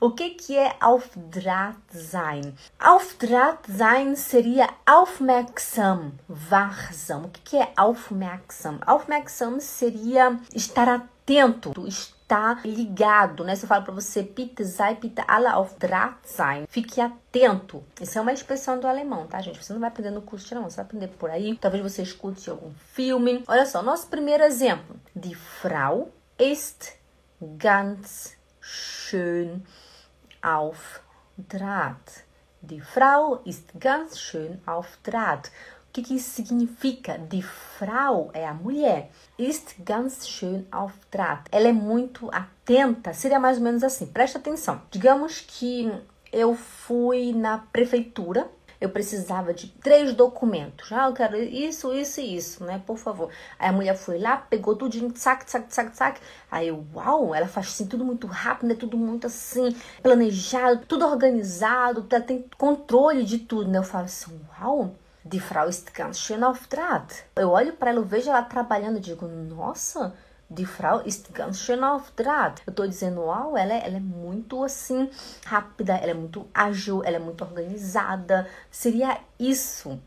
O que, que é auf Draht sein? Auf Draht sein seria aufmerksam, wachsam. O que, que é aufmerksam? Aufmerksam seria estar atento, estar ligado, né? Se eu falo para você, bitte sei, bitte alle auf Draht sein. Fique atento. Isso é uma expressão do alemão, tá, gente? Você não vai aprender no curso alemão, você vai aprender por aí. Talvez você escute algum filme. Olha só, nosso primeiro exemplo. Die Frau ist ganz schön auf Draht. Die Frau ist ganz schön auf Draht. O que, que isso significa? Die Frau é a mulher. Ist ganz schön auf Draht. Ela é muito atenta. Seria mais ou menos assim. Presta atenção. Digamos que eu fui na prefeitura eu precisava de três documentos. Ah, eu quero isso, isso e isso, né? Por favor. Aí a mulher foi lá, pegou tudinho, sac, sac, sac, sac. Aí eu, uau, ela faz assim, tudo muito rápido, né? Tudo muito assim, planejado, tudo organizado, ela tem controle de tudo, né? Eu falo assim, uau. Die Frau ist ganz schön auf Draht. Eu olho para ela, eu vejo ela trabalhando digo, nossa, Die Frau ist ganz schön auf Draht. Eu tô dizendo, uau, ela é, ela é muito assim, rápida, ela é muito ágil, ela é muito organizada. Seria isso.